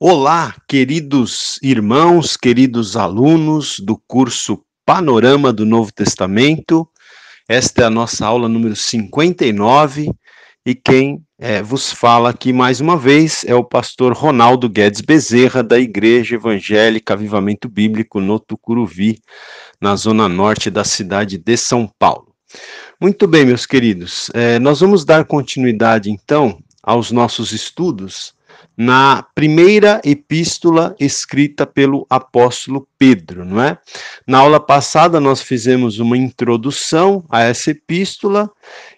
Olá, queridos irmãos, queridos alunos do curso Panorama do Novo Testamento. Esta é a nossa aula número 59 e quem é, vos fala aqui mais uma vez é o pastor Ronaldo Guedes Bezerra, da Igreja Evangélica Avivamento Bíblico no Tucuruvi, na zona norte da cidade de São Paulo. Muito bem, meus queridos, é, nós vamos dar continuidade então aos nossos estudos na primeira epístola escrita pelo apóstolo Pedro, não é? Na aula passada nós fizemos uma introdução a essa epístola,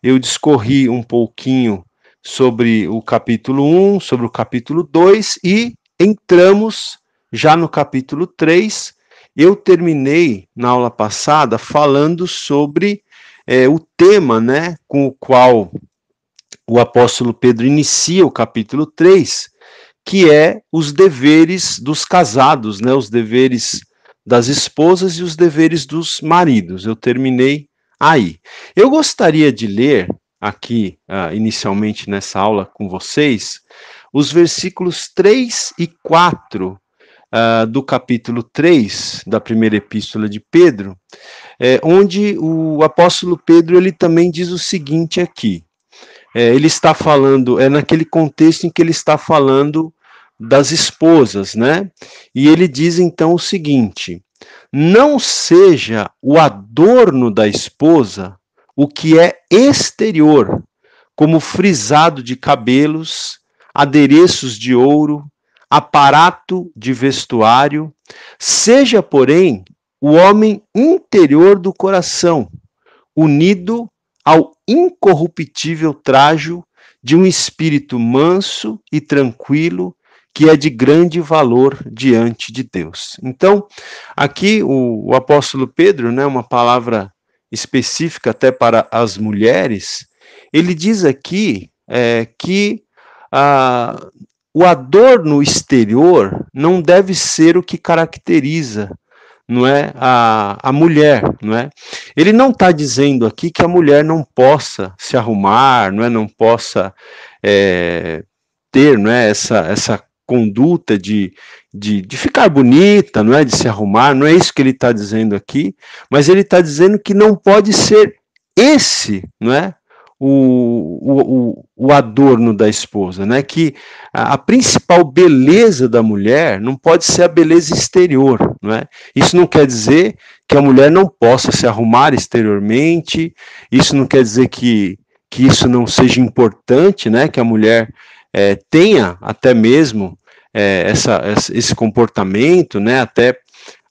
eu discorri um pouquinho sobre o capítulo 1, sobre o capítulo 2 e entramos já no capítulo 3. Eu terminei na aula passada falando sobre é, o tema, né, com o qual o apóstolo Pedro inicia o capítulo 3, que é os deveres dos casados, né, os deveres das esposas e os deveres dos maridos. Eu terminei aí. Eu gostaria de ler aqui, uh, inicialmente nessa aula com vocês, os versículos 3 e 4 uh, ah, do capítulo 3 da primeira epístola de Pedro, é, onde o apóstolo Pedro ele também diz o seguinte aqui. É, ele está falando, é naquele contexto em que ele está falando das esposas, né? E ele diz então o seguinte: não seja o adorno da esposa o que é exterior, como frisado de cabelos, adereços de ouro, aparato de vestuário, seja, porém, o homem interior do coração, unido ao incorruptível trajo de um espírito manso e tranquilo, que é de grande valor diante de Deus. Então, aqui o, o apóstolo Pedro, né, uma palavra específica até para as mulheres, ele diz aqui é, que ah, o adorno exterior não deve ser o que caracteriza não é a, a mulher, não é? Ele não está dizendo aqui que a mulher não possa se arrumar, não é, não possa é, ter, não é, essa essa conduta de, de, de, ficar bonita, não é, de se arrumar, não é isso que ele está dizendo aqui, mas ele está dizendo que não pode ser esse, não é, o, o, o adorno da esposa, né? Que a, a, principal beleza da mulher não pode ser a beleza exterior, não é? Isso não quer dizer que a mulher não possa se arrumar exteriormente, isso não quer dizer que, que isso não seja importante, né? Que a mulher é, tenha até mesmo é, essa, esse comportamento, né? Até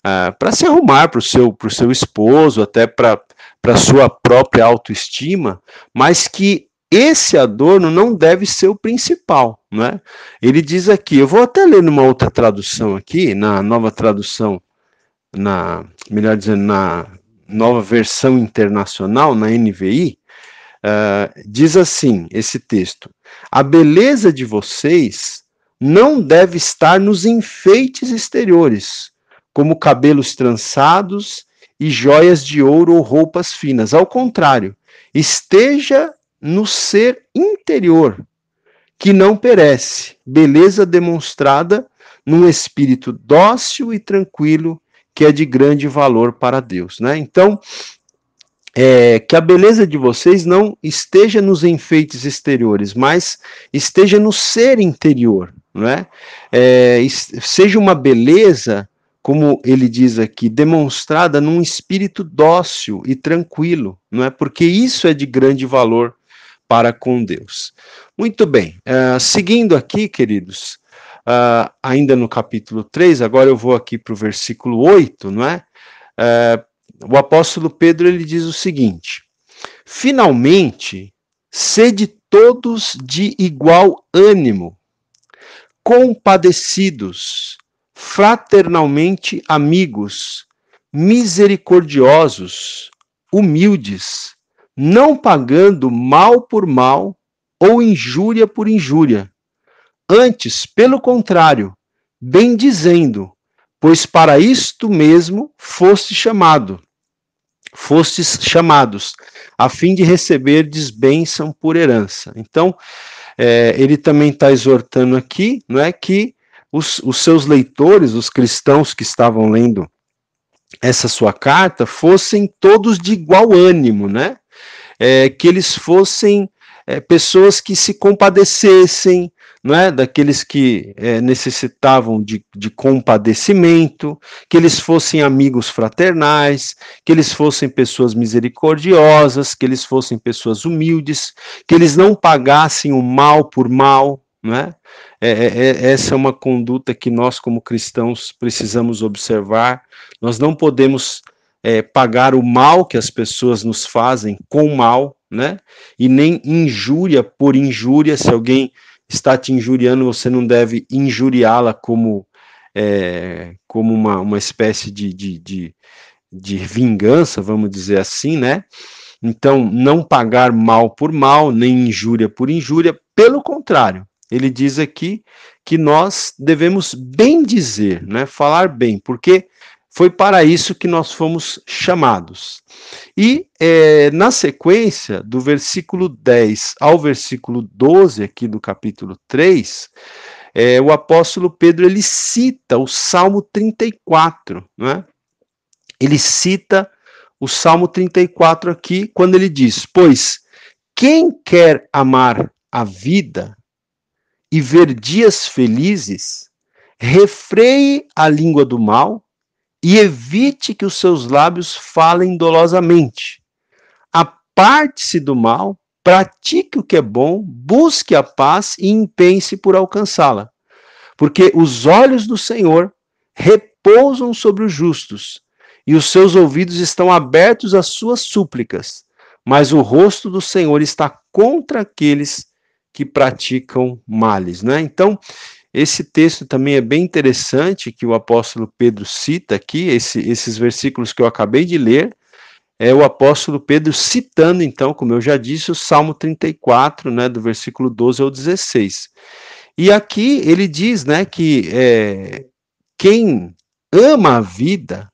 ah, para se arrumar para o seu, seu esposo, até para para sua própria autoestima, mas que esse adorno não deve ser o principal, não é? Ele diz aqui, eu vou até ler numa outra tradução aqui, na nova tradução, na, melhor dizendo, na nova versão internacional, na NVI, uh, diz assim, esse texto, a beleza de vocês não deve estar nos enfeites exteriores, como cabelos trançados e joias de ouro ou roupas finas. Ao contrário, esteja no ser interior, que não perece, beleza demonstrada num espírito dócil e tranquilo, que é de grande valor para Deus. Né? Então, é, que a beleza de vocês não esteja nos enfeites exteriores, mas esteja no ser interior, não é? é seja uma beleza como ele diz aqui, demonstrada num espírito dócil e tranquilo, não é? Porque isso é de grande valor para com Deus. Muito bem, uh, seguindo aqui, queridos, uh, ainda no capítulo 3, agora eu vou aqui para o versículo 8, não é? Uh, o apóstolo Pedro ele diz o seguinte: Finalmente, sede todos de igual ânimo, compadecidos, fraternalmente amigos, misericordiosos, humildes, não pagando mal por mal ou injúria por injúria. Antes, pelo contrário, bem dizendo, pois para isto mesmo foste chamado, fostes chamados, a fim de receber bênção por herança. Então, é, ele também está exortando aqui, não é que os, os seus leitores, os cristãos que estavam lendo essa sua carta, fossem todos de igual ânimo, né? É, que eles fossem é, pessoas que se compadecessem, não é? daqueles que é, necessitavam de, de compadecimento, que eles fossem amigos fraternais, que eles fossem pessoas misericordiosas, que eles fossem pessoas humildes, que eles não pagassem o mal por mal, não é? É, é, é, essa é uma conduta que nós, como cristãos, precisamos observar. Nós não podemos é, pagar o mal que as pessoas nos fazem com mal, né? E nem injúria por injúria. Se alguém está te injuriando, você não deve injuriá-la como, é, como uma, uma espécie de, de, de, de vingança, vamos dizer assim, né? Então, não pagar mal por mal, nem injúria por injúria, pelo contrário, ele diz aqui que nós devemos bem dizer, né? Falar bem, porque foi para isso que nós fomos chamados. E é, na sequência, do versículo 10 ao versículo 12, aqui do capítulo 3, é, o apóstolo Pedro ele cita o Salmo 34, né? Ele cita o Salmo 34 aqui, quando ele diz: Pois quem quer amar a vida e ver dias felizes, refreie a língua do mal e evite que os seus lábios falem dolosamente. Aparte-se do mal, pratique o que é bom, busque a paz e empenhe-se por alcançá-la. Porque os olhos do Senhor repousam sobre os justos, e os seus ouvidos estão abertos às suas súplicas, mas o rosto do Senhor está contra aqueles que praticam males, né? Então, esse texto também é bem interessante que o apóstolo Pedro cita aqui, esse, esses versículos que eu acabei de ler, é o apóstolo Pedro citando, então, como eu já disse, o Salmo 34, né, do versículo 12 ao 16. E aqui ele diz, né, que é, quem ama a vida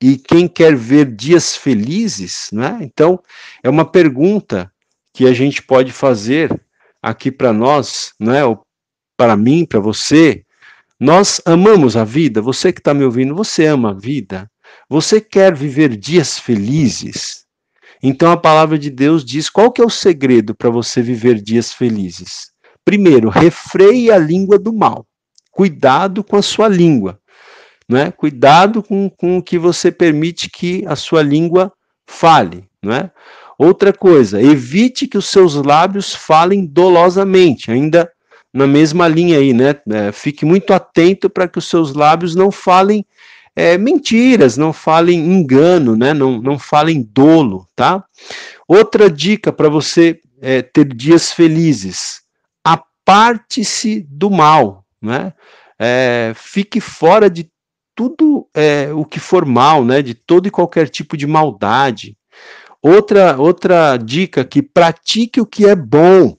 e quem quer ver dias felizes, né, então, é uma pergunta que a gente pode fazer aqui para nós, né, para mim, para você, nós amamos a vida. Você que está me ouvindo, você ama a vida. Você quer viver dias felizes. Então a palavra de Deus diz qual que é o segredo para você viver dias felizes. Primeiro, refreie a língua do mal. Cuidado com a sua língua. Né? Cuidado com, com o que você permite que a sua língua fale. Né? Outra coisa, evite que os seus lábios falem dolosamente, ainda na mesma linha aí, né? É, fique muito atento para que os seus lábios não falem é, mentiras, não falem engano, né? Não, não falem dolo, tá? Outra dica para você é, ter dias felizes: aparte-se do mal, né? É, fique fora de tudo é, o que for mal, né? De todo e qualquer tipo de maldade. Outra, outra dica que pratique o que é bom,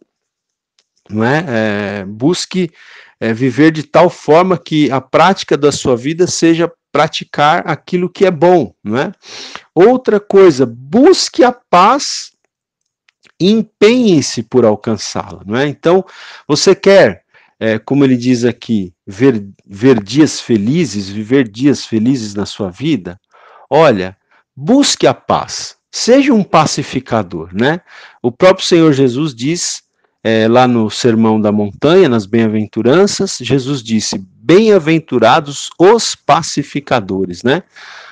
não é? é busque é, viver de tal forma que a prática da sua vida seja praticar aquilo que é bom, não é? Outra coisa, busque a paz e empenhe-se por alcançá-la, não é? Então, você quer, é, como ele diz aqui, ver, ver dias felizes, viver dias felizes na sua vida? Olha, busque a paz, Seja um pacificador, né? O próprio Senhor Jesus diz é, lá no Sermão da Montanha, nas Bem-aventuranças, Jesus disse: Bem-aventurados os pacificadores, né?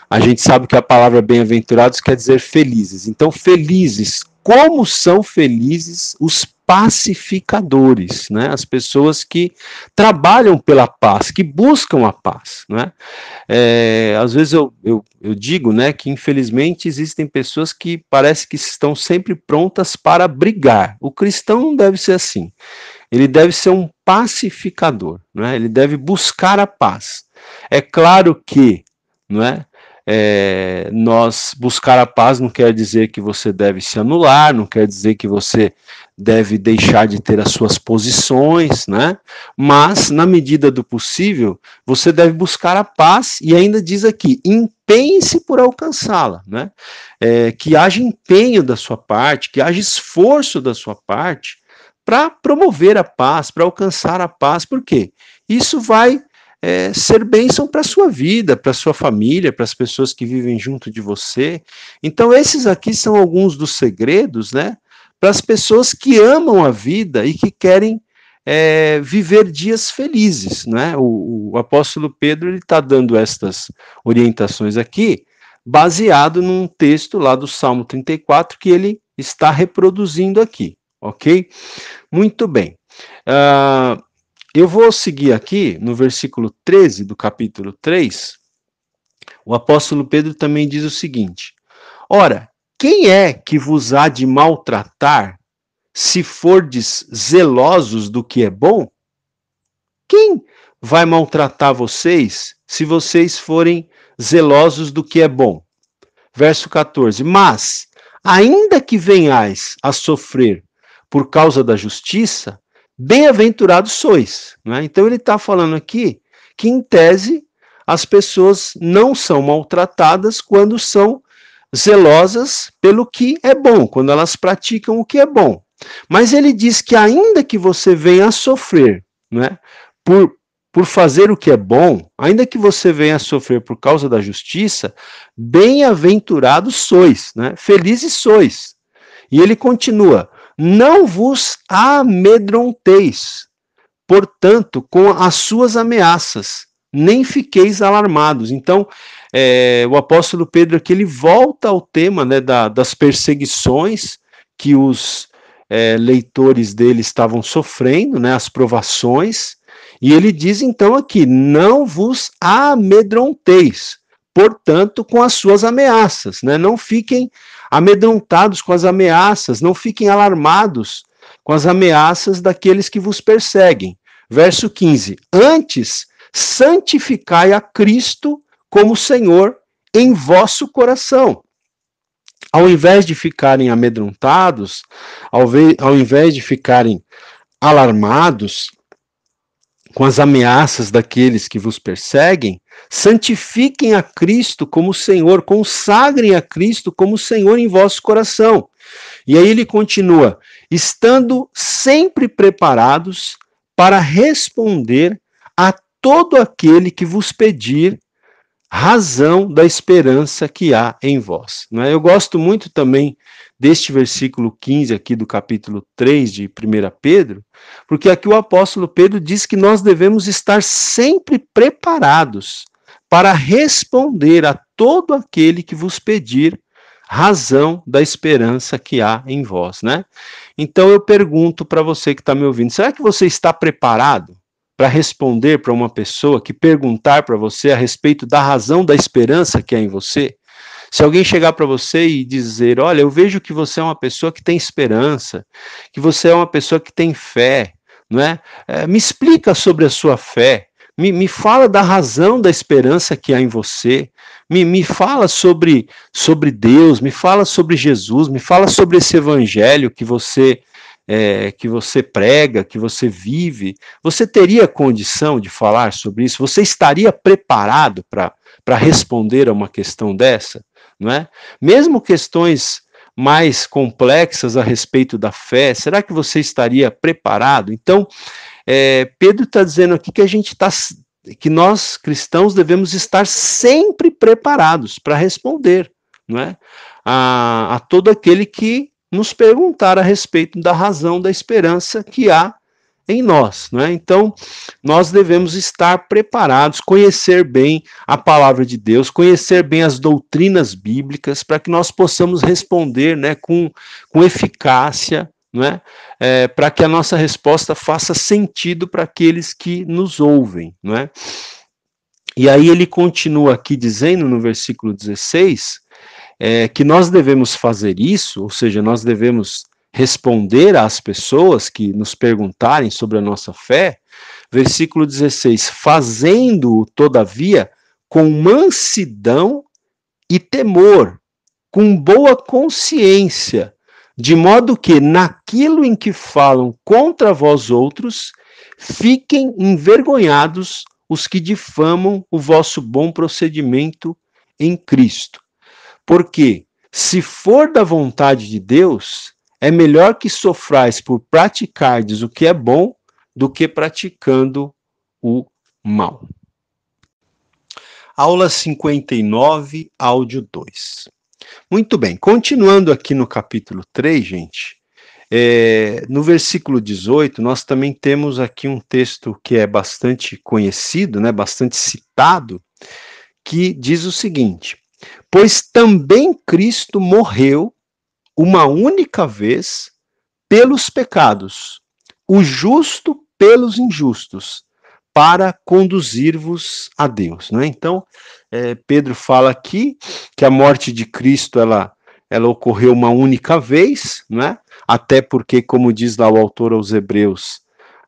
A gente sabe que a palavra bem-aventurados quer dizer felizes. Então, felizes, como são felizes os pacificadores, né? As pessoas que trabalham pela paz, que buscam a paz, né? É, às vezes eu, eu, eu digo, né, que infelizmente existem pessoas que parece que estão sempre prontas para brigar. O cristão não deve ser assim. Ele deve ser um pacificador, né? Ele deve buscar a paz. É claro que, não é? É, nós buscar a paz não quer dizer que você deve se anular, não quer dizer que você deve deixar de ter as suas posições, né? Mas, na medida do possível, você deve buscar a paz e ainda diz aqui: empenhe-se por alcançá-la, né? É, que haja empenho da sua parte, que haja esforço da sua parte para promover a paz, para alcançar a paz, por quê? Isso vai é, ser bênção para a sua vida, para a sua família, para as pessoas que vivem junto de você. Então, esses aqui são alguns dos segredos, né? Para as pessoas que amam a vida e que querem é, viver dias felizes, né? O, o apóstolo Pedro ele está dando estas orientações aqui, baseado num texto lá do Salmo 34 que ele está reproduzindo aqui, ok? Muito bem. Uh, eu vou seguir aqui no versículo 13 do capítulo 3. O apóstolo Pedro também diz o seguinte: Ora, quem é que vos há de maltratar se fordes zelosos do que é bom? Quem vai maltratar vocês se vocês forem zelosos do que é bom? Verso 14: Mas, ainda que venhais a sofrer por causa da justiça, bem-aventurados sois. Né? Então, ele está falando aqui que, em tese, as pessoas não são maltratadas quando são zelosas pelo que é bom, quando elas praticam o que é bom. Mas ele diz que ainda que você venha a sofrer, né, por, por fazer o que é bom, ainda que você venha a sofrer por causa da justiça, bem-aventurados sois, né, felizes sois. E ele continua: não vos amedronteis, portanto, com as suas ameaças, nem fiqueis alarmados. Então, é, o apóstolo Pedro aqui ele volta ao tema né, da, das perseguições que os é, leitores dele estavam sofrendo, né, as provações, e ele diz então aqui: não vos amedronteis, portanto, com as suas ameaças, né, não fiquem amedrontados com as ameaças, não fiquem alarmados com as ameaças daqueles que vos perseguem. Verso 15: Antes, santificai a Cristo como Senhor em vosso coração ao invés de ficarem amedrontados, ao, ao invés de ficarem alarmados com as ameaças daqueles que vos perseguem, santifiquem a Cristo como Senhor, consagrem a Cristo como Senhor em vosso coração. E aí ele continua: estando sempre preparados para responder a todo aquele que vos pedir razão da esperança que há em vós. É? Eu gosto muito também deste versículo 15 aqui do capítulo 3 de 1 Pedro, porque aqui o apóstolo Pedro diz que nós devemos estar sempre preparados para responder a todo aquele que vos pedir razão da esperança que há em vós, né? Então eu pergunto para você que está me ouvindo, será que você está preparado para responder para uma pessoa que perguntar para você a respeito da razão da esperança que há em você? Se alguém chegar para você e dizer: Olha, eu vejo que você é uma pessoa que tem esperança, que você é uma pessoa que tem fé, não é? é me explica sobre a sua fé, me, me fala da razão da esperança que há em você, me, me fala sobre, sobre Deus, me fala sobre Jesus, me fala sobre esse evangelho que você é, que você prega, que você vive, você teria condição de falar sobre isso? Você estaria preparado para responder a uma questão dessa? Não é? Mesmo questões mais complexas a respeito da fé, será que você estaria preparado? Então, é, Pedro está dizendo aqui que a gente está que nós cristãos devemos estar sempre preparados para responder, não é? A, a todo aquele que nos perguntar a respeito da razão da esperança que há em nós. Né? Então, nós devemos estar preparados, conhecer bem a palavra de Deus, conhecer bem as doutrinas bíblicas, para que nós possamos responder né, com, com eficácia, né, é, para que a nossa resposta faça sentido para aqueles que nos ouvem. Né? E aí ele continua aqui dizendo no versículo 16 é, que nós devemos fazer isso, ou seja, nós devemos responder às pessoas que nos perguntarem sobre a nossa fé, versículo 16: fazendo-o, todavia, com mansidão e temor, com boa consciência, de modo que naquilo em que falam contra vós outros, fiquem envergonhados os que difamam o vosso bom procedimento em Cristo. Porque, se for da vontade de Deus, é melhor que sofrais por praticardes o que é bom do que praticando o mal. Aula 59, áudio 2. Muito bem, continuando aqui no capítulo 3, gente, é, no versículo 18, nós também temos aqui um texto que é bastante conhecido, né, bastante citado, que diz o seguinte: Pois também Cristo morreu uma única vez pelos pecados, o justo pelos injustos, para conduzir-vos a Deus. Né? Então, é, Pedro fala aqui que a morte de Cristo ela, ela ocorreu uma única vez, né? até porque, como diz lá o autor aos Hebreus,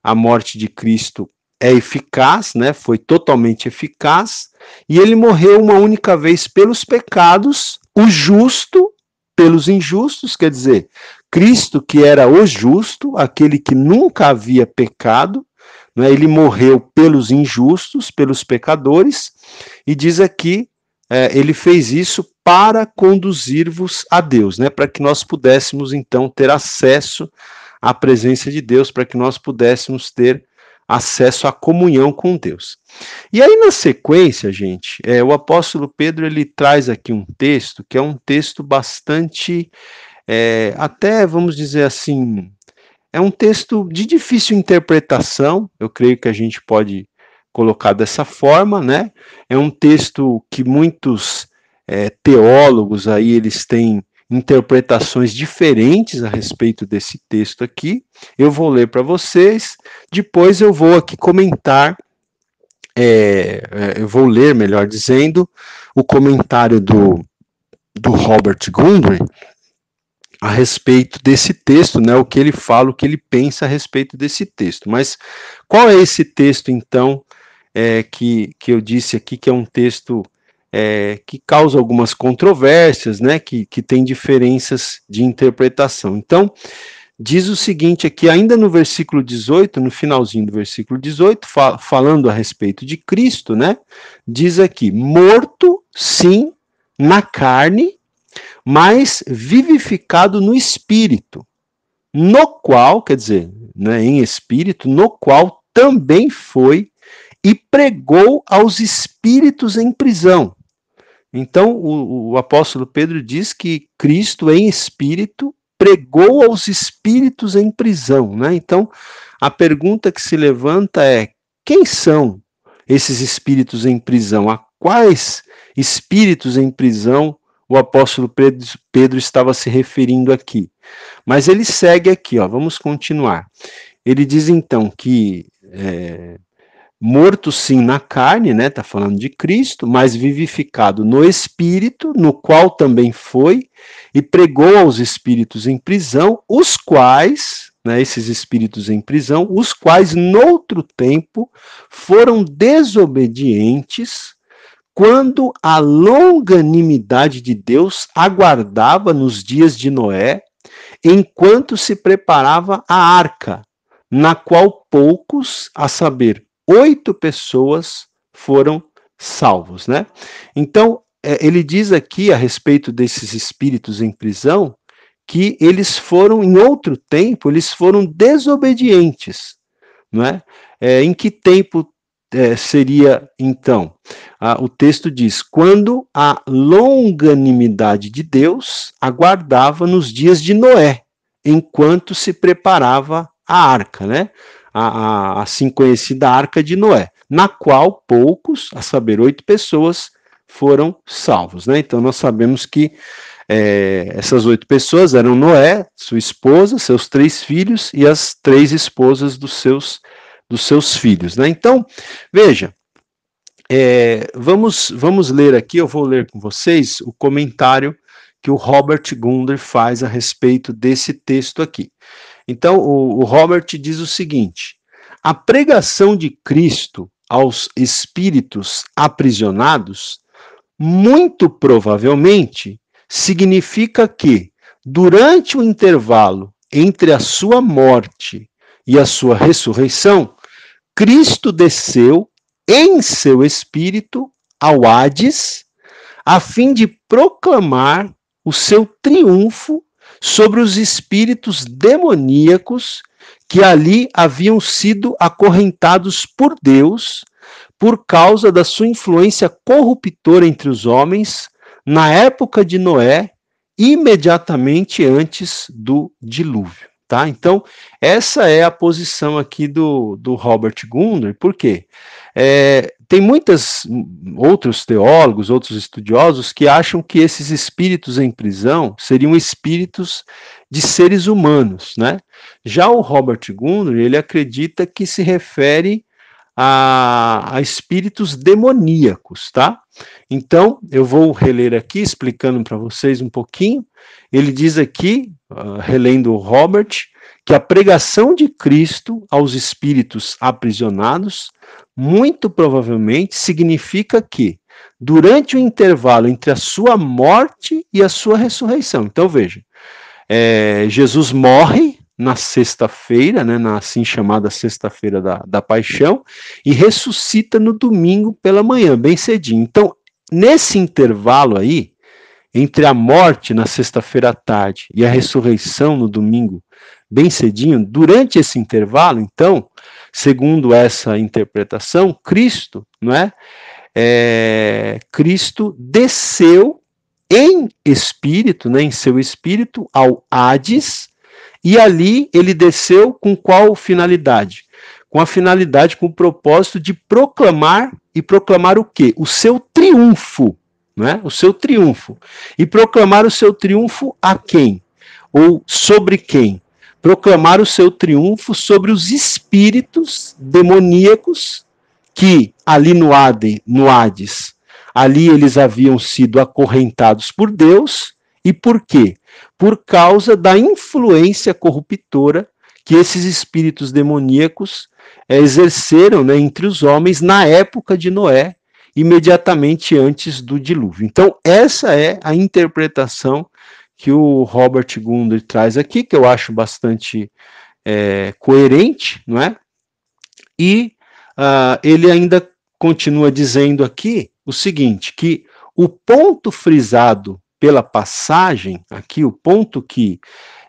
a morte de Cristo é eficaz, né? foi totalmente eficaz, e ele morreu uma única vez pelos pecados, o justo pelos injustos, quer dizer, Cristo, que era o justo, aquele que nunca havia pecado, né, ele morreu pelos injustos, pelos pecadores, e diz aqui, é, ele fez isso para conduzir-vos a Deus, né, para que nós pudéssemos então ter acesso à presença de Deus, para que nós pudéssemos ter acesso à comunhão com Deus. E aí na sequência, gente, é, o apóstolo Pedro ele traz aqui um texto que é um texto bastante, é, até vamos dizer assim, é um texto de difícil interpretação. Eu creio que a gente pode colocar dessa forma, né? É um texto que muitos é, teólogos aí eles têm interpretações diferentes a respeito desse texto aqui. Eu vou ler para vocês, depois eu vou aqui comentar, é, é, eu vou ler, melhor dizendo, o comentário do, do Robert Gundry a respeito desse texto, né, o que ele fala, o que ele pensa a respeito desse texto. Mas qual é esse texto, então, é, que, que eu disse aqui, que é um texto é, que causa algumas controvérsias, né, que, que tem diferenças de interpretação. Então, diz o seguinte aqui, ainda no versículo 18, no finalzinho do versículo 18, fal falando a respeito de Cristo, né, diz aqui, morto, sim, na carne, mas vivificado no espírito, no qual, quer dizer, né, em espírito, no qual também foi e pregou aos espíritos em prisão, então, o, o apóstolo Pedro diz que Cristo, em espírito, pregou aos espíritos em prisão. Né? Então, a pergunta que se levanta é: quem são esses espíritos em prisão? A quais espíritos em prisão o apóstolo Pedro, Pedro estava se referindo aqui? Mas ele segue aqui, ó, vamos continuar. Ele diz então que é, morto sim na carne, né? Tá falando de Cristo, mas vivificado no espírito, no qual também foi e pregou aos espíritos em prisão, os quais, né, esses espíritos em prisão, os quais noutro tempo foram desobedientes quando a longanimidade de Deus aguardava nos dias de Noé, enquanto se preparava a arca, na qual poucos, a saber, oito pessoas foram salvos, né? Então, é, ele diz aqui a respeito desses espíritos em prisão que eles foram, em outro tempo, eles foram desobedientes, não é? é em que tempo é, seria então? Ah, o texto diz: quando a longanimidade de Deus aguardava nos dias de Noé, enquanto se preparava a arca, né? A, a assim conhecida Arca de Noé, na qual poucos, a saber, oito pessoas, foram salvos. Né? Então nós sabemos que é, essas oito pessoas eram Noé, sua esposa, seus três filhos e as três esposas dos seus, dos seus filhos. Né? Então, veja, é, vamos, vamos ler aqui, eu vou ler com vocês o comentário que o Robert Gunder faz a respeito desse texto aqui. Então, o, o Robert diz o seguinte: a pregação de Cristo aos espíritos aprisionados, muito provavelmente, significa que, durante o intervalo entre a sua morte e a sua ressurreição, Cristo desceu em seu espírito ao Hades, a fim de proclamar o seu triunfo sobre os espíritos demoníacos que ali haviam sido acorrentados por Deus por causa da sua influência corruptora entre os homens na época de Noé, imediatamente antes do dilúvio. Tá? Então, essa é a posição aqui do, do Robert Gundry, por quê? É, tem muitos outros teólogos, outros estudiosos que acham que esses espíritos em prisão seriam espíritos de seres humanos, né? Já o Robert Gundry, ele acredita que se refere a, a espíritos demoníacos, tá? Então, eu vou reler aqui, explicando para vocês um pouquinho. Ele diz aqui, uh, relendo o Robert, que a pregação de Cristo aos espíritos aprisionados muito provavelmente significa que, durante o intervalo entre a sua morte e a sua ressurreição, então veja, é, Jesus morre na sexta-feira, né, na assim chamada sexta-feira da, da paixão, e ressuscita no domingo pela manhã, bem cedinho. Então, nesse intervalo aí, entre a morte na sexta-feira à tarde e a ressurreição no domingo, bem cedinho, durante esse intervalo, então, segundo essa interpretação, Cristo, não é? é Cristo desceu em espírito, né, em seu espírito, ao Hades, e ali ele desceu com qual finalidade? Com a finalidade, com o propósito de proclamar e proclamar o quê? O seu triunfo, né? O seu triunfo. E proclamar o seu triunfo a quem? Ou sobre quem? Proclamar o seu triunfo sobre os espíritos demoníacos que ali no, Ade, no Hades, ali eles haviam sido acorrentados por Deus. E por quê? por causa da influência corruptora que esses espíritos demoníacos é, exerceram né, entre os homens na época de Noé, imediatamente antes do dilúvio. Então, essa é a interpretação que o Robert Gundry traz aqui, que eu acho bastante é, coerente, não é? E uh, ele ainda continua dizendo aqui o seguinte: que o ponto frisado pela passagem, aqui o ponto que,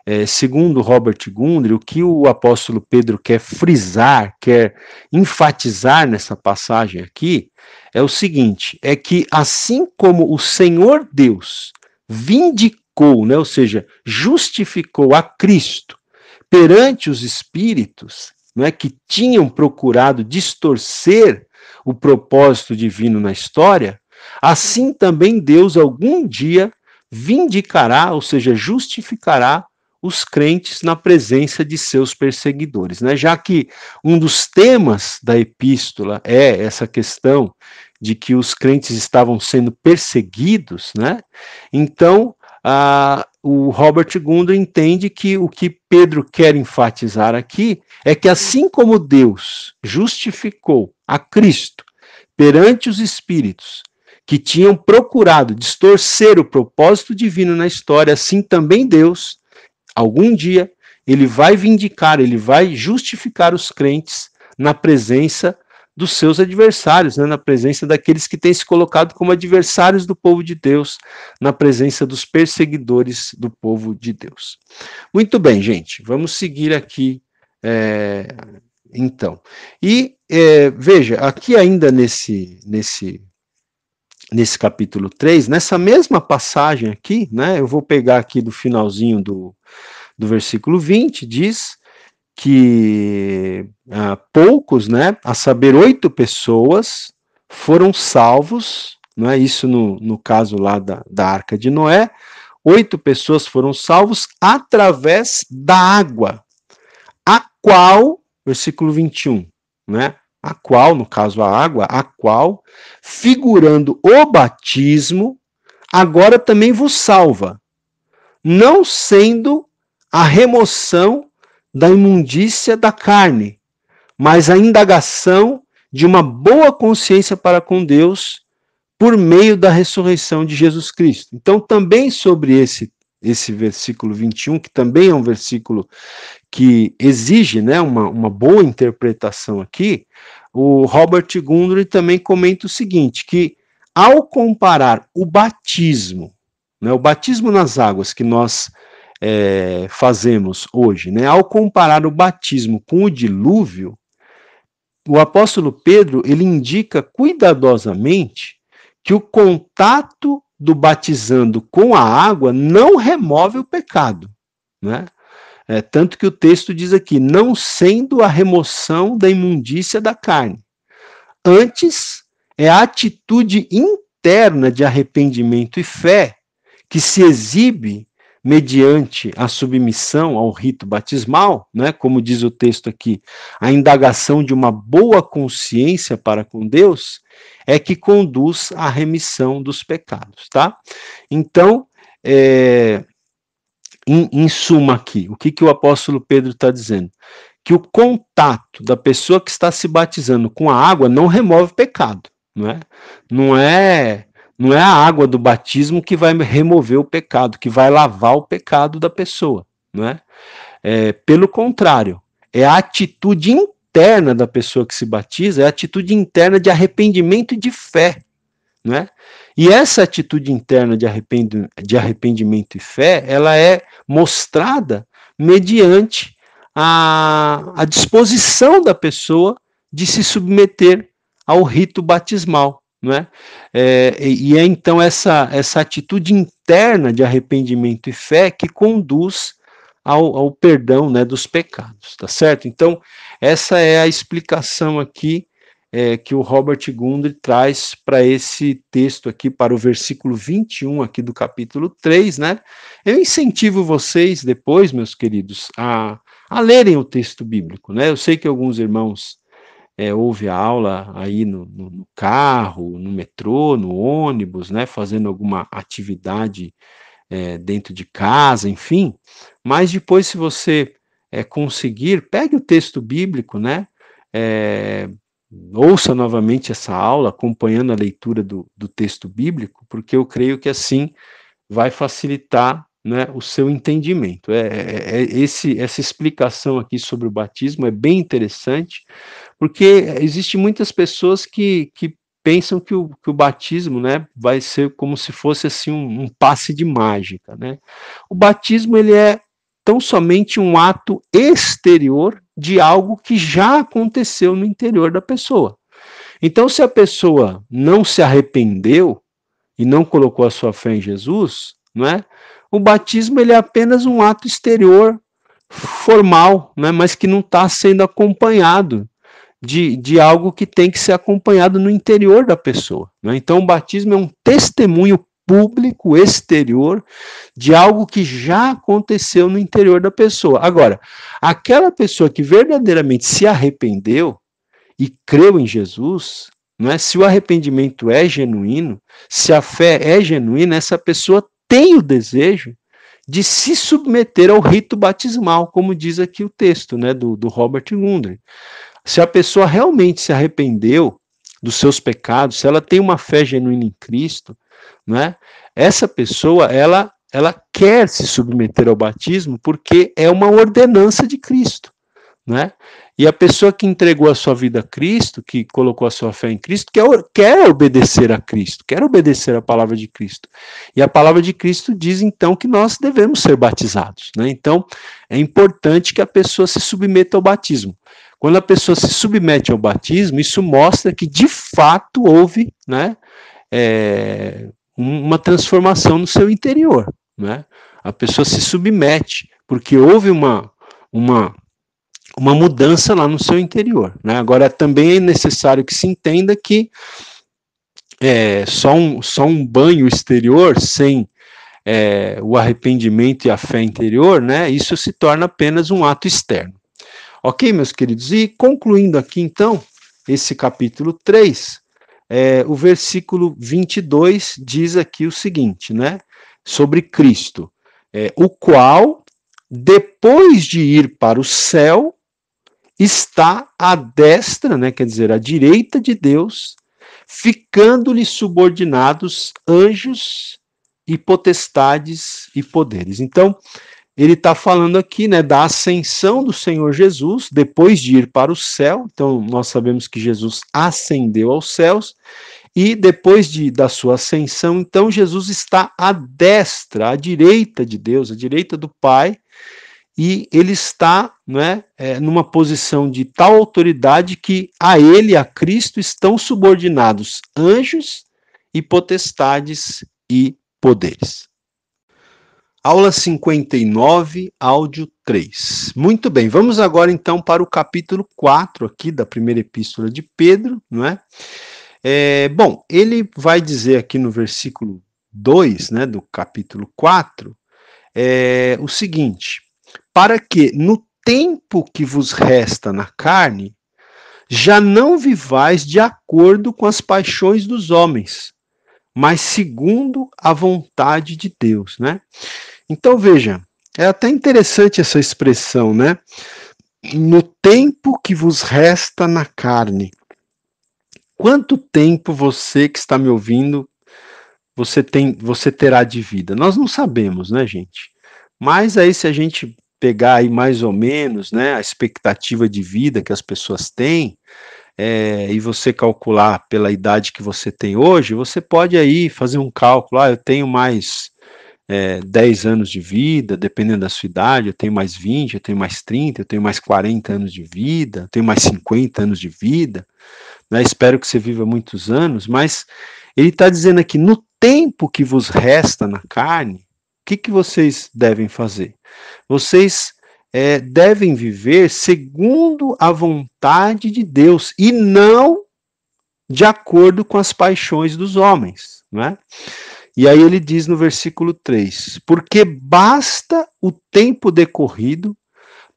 é, segundo Robert Gundry, o que o apóstolo Pedro quer frisar, quer enfatizar nessa passagem aqui, é o seguinte: é que assim como o Senhor Deus vindicou, né, ou seja, justificou a Cristo perante os espíritos, é que tinham procurado distorcer o propósito divino na história, assim também Deus algum dia vindicará, ou seja, justificará os crentes na presença de seus perseguidores, né? Já que um dos temas da epístola é essa questão de que os crentes estavam sendo perseguidos, né? Então, a, o Robert Gundry entende que o que Pedro quer enfatizar aqui é que assim como Deus justificou a Cristo perante os espíritos que tinham procurado distorcer o propósito divino na história, assim também Deus, algum dia, ele vai vindicar, ele vai justificar os crentes na presença dos seus adversários, né, na presença daqueles que têm se colocado como adversários do povo de Deus, na presença dos perseguidores do povo de Deus. Muito bem, gente, vamos seguir aqui. É, então, e é, veja, aqui ainda nesse, nesse nesse capítulo 3, nessa mesma passagem aqui, né, eu vou pegar aqui do finalzinho do, do versículo 20, diz que poucos, né, a saber, oito pessoas foram salvos, não é? Isso no, no caso lá da, da Arca de Noé, oito pessoas foram salvos através da água, a qual, versículo 21, né, a qual, no caso a água, a qual, figurando o batismo, agora também vos salva, não sendo a remoção da imundícia da carne, mas a indagação de uma boa consciência para com Deus por meio da ressurreição de Jesus Cristo. Então, também sobre esse esse versículo 21, que também é um versículo que exige né, uma, uma boa interpretação aqui, o Robert Gundry também comenta o seguinte, que ao comparar o batismo, né, o batismo nas águas que nós é, fazemos hoje, né, ao comparar o batismo com o dilúvio, o apóstolo Pedro ele indica cuidadosamente que o contato do batizando com a água não remove o pecado, né? É, tanto que o texto diz aqui, não sendo a remoção da imundícia da carne. Antes, é a atitude interna de arrependimento e fé que se exibe mediante a submissão ao rito batismal, né, como diz o texto aqui, a indagação de uma boa consciência para com Deus, é que conduz à remissão dos pecados, tá? Então, é, em, em, suma aqui, o que, que o apóstolo Pedro está dizendo? Que o contato da pessoa que está se batizando com a água não remove pecado, não é? Não é não é a água do batismo que vai remover o pecado, que vai lavar o pecado da pessoa, não é? é pelo contrário, é a atitude interna da pessoa que se batiza, é a atitude interna de arrependimento e de fé, não é? E essa atitude interna de, de arrependimento e fé, ela é mostrada mediante a, a disposição da pessoa de se submeter ao rito batismal não é? é? e é então essa, essa atitude interna de arrependimento e fé que conduz ao, ao perdão né, dos pecados, tá certo? Então, essa é a explicação aqui é, que o Robert Gundry traz para esse texto aqui, para o versículo 21 aqui do capítulo 3, né? Eu incentivo vocês depois, meus queridos, a, a lerem o texto bíblico, né? Eu sei que alguns irmãos é, ouve a aula aí no, no, no, carro, no metrô, no ônibus, né, fazendo alguma atividade é, dentro de casa, enfim. Mas depois, se você é, conseguir, pegue o texto bíblico, né, é, ouça novamente essa aula, acompanhando a leitura do, do texto bíblico, porque eu creio que assim vai facilitar né, o seu entendimento. É, é, é, esse, essa explicação aqui sobre o batismo é bem interessante, porque existem muitas pessoas que, que pensam que o, que o batismo né, vai ser como se fosse assim um, um passe de mágica. Né? O batismo ele é tão somente um ato exterior de algo que já aconteceu no interior da pessoa. Então, se a pessoa não se arrependeu e não colocou a sua fé em Jesus, não é? O batismo ele é apenas um ato exterior formal, né, mas que não está sendo acompanhado de, de algo que tem que ser acompanhado no interior da pessoa. Né? Então, o batismo é um testemunho público, exterior, de algo que já aconteceu no interior da pessoa. Agora, aquela pessoa que verdadeiramente se arrependeu e creu em Jesus, não é? se o arrependimento é genuíno, se a fé é genuína, essa pessoa tem o desejo de se submeter ao rito batismal, como diz aqui o texto né, do, do Robert Gundry. Se a pessoa realmente se arrependeu dos seus pecados, se ela tem uma fé genuína em Cristo, né, essa pessoa ela, ela quer se submeter ao batismo porque é uma ordenança de Cristo. Né? E a pessoa que entregou a sua vida a Cristo, que colocou a sua fé em Cristo, quer, quer obedecer a Cristo, quer obedecer a palavra de Cristo. E a palavra de Cristo diz então que nós devemos ser batizados. Né? Então, é importante que a pessoa se submeta ao batismo. Quando a pessoa se submete ao batismo, isso mostra que de fato houve né, é, uma transformação no seu interior. Né? A pessoa se submete, porque houve uma, uma uma mudança lá no seu interior. Né? Agora, também é necessário que se entenda que é, só, um, só um banho exterior sem é, o arrependimento e a fé interior, né, isso se torna apenas um ato externo. Ok, meus queridos? E concluindo aqui, então, esse capítulo 3, é, o versículo 22 diz aqui o seguinte, né, sobre Cristo, é, o qual, depois de ir para o céu, está à destra, né, quer dizer, à direita de Deus, ficando-lhe subordinados anjos e potestades e poderes. Então, ele está falando aqui né, da ascensão do Senhor Jesus, depois de ir para o céu. Então, nós sabemos que Jesus ascendeu aos céus, e depois de, da sua ascensão, então, Jesus está à destra, à direita de Deus, à direita do Pai, e ele está né, é, numa posição de tal autoridade que a ele, a Cristo, estão subordinados anjos e potestades e poderes. Aula 59, áudio 3. Muito bem, vamos agora então para o capítulo 4 aqui da primeira epístola de Pedro, não é? é bom, ele vai dizer aqui no versículo 2, né, do capítulo 4, é, o seguinte: para que no tempo que vos resta na carne, já não vivais de acordo com as paixões dos homens, mas segundo a vontade de Deus, né? Então veja, é até interessante essa expressão, né? No tempo que vos resta na carne. Quanto tempo você que está me ouvindo você tem você terá de vida? Nós não sabemos, né, gente? Mas aí se a gente pegar aí mais ou menos, né, a expectativa de vida que as pessoas têm, é, e você calcular pela idade que você tem hoje, você pode aí fazer um cálculo, ah, eu tenho mais é, 10 anos de vida, dependendo da sua idade, eu tenho mais 20, eu tenho mais 30, eu tenho mais 40 anos de vida, eu tenho mais 50 anos de vida, né, espero que você viva muitos anos, mas ele está dizendo aqui, no tempo que vos resta na carne, que, que vocês devem fazer? Vocês é, devem viver segundo a vontade de Deus e não de acordo com as paixões dos homens. Não é? E aí ele diz no versículo 3: Porque basta o tempo decorrido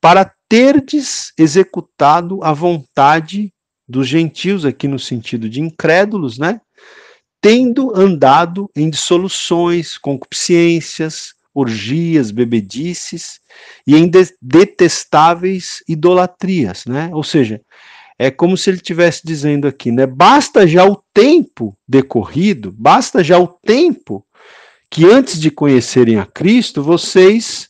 para terdes executado a vontade dos gentios, aqui no sentido de incrédulos, né? Tendo andado em dissoluções, concupiscências, orgias, bebedices e em de detestáveis idolatrias, né? Ou seja, é como se ele estivesse dizendo aqui, né? Basta já o tempo decorrido, basta já o tempo que antes de conhecerem a Cristo, vocês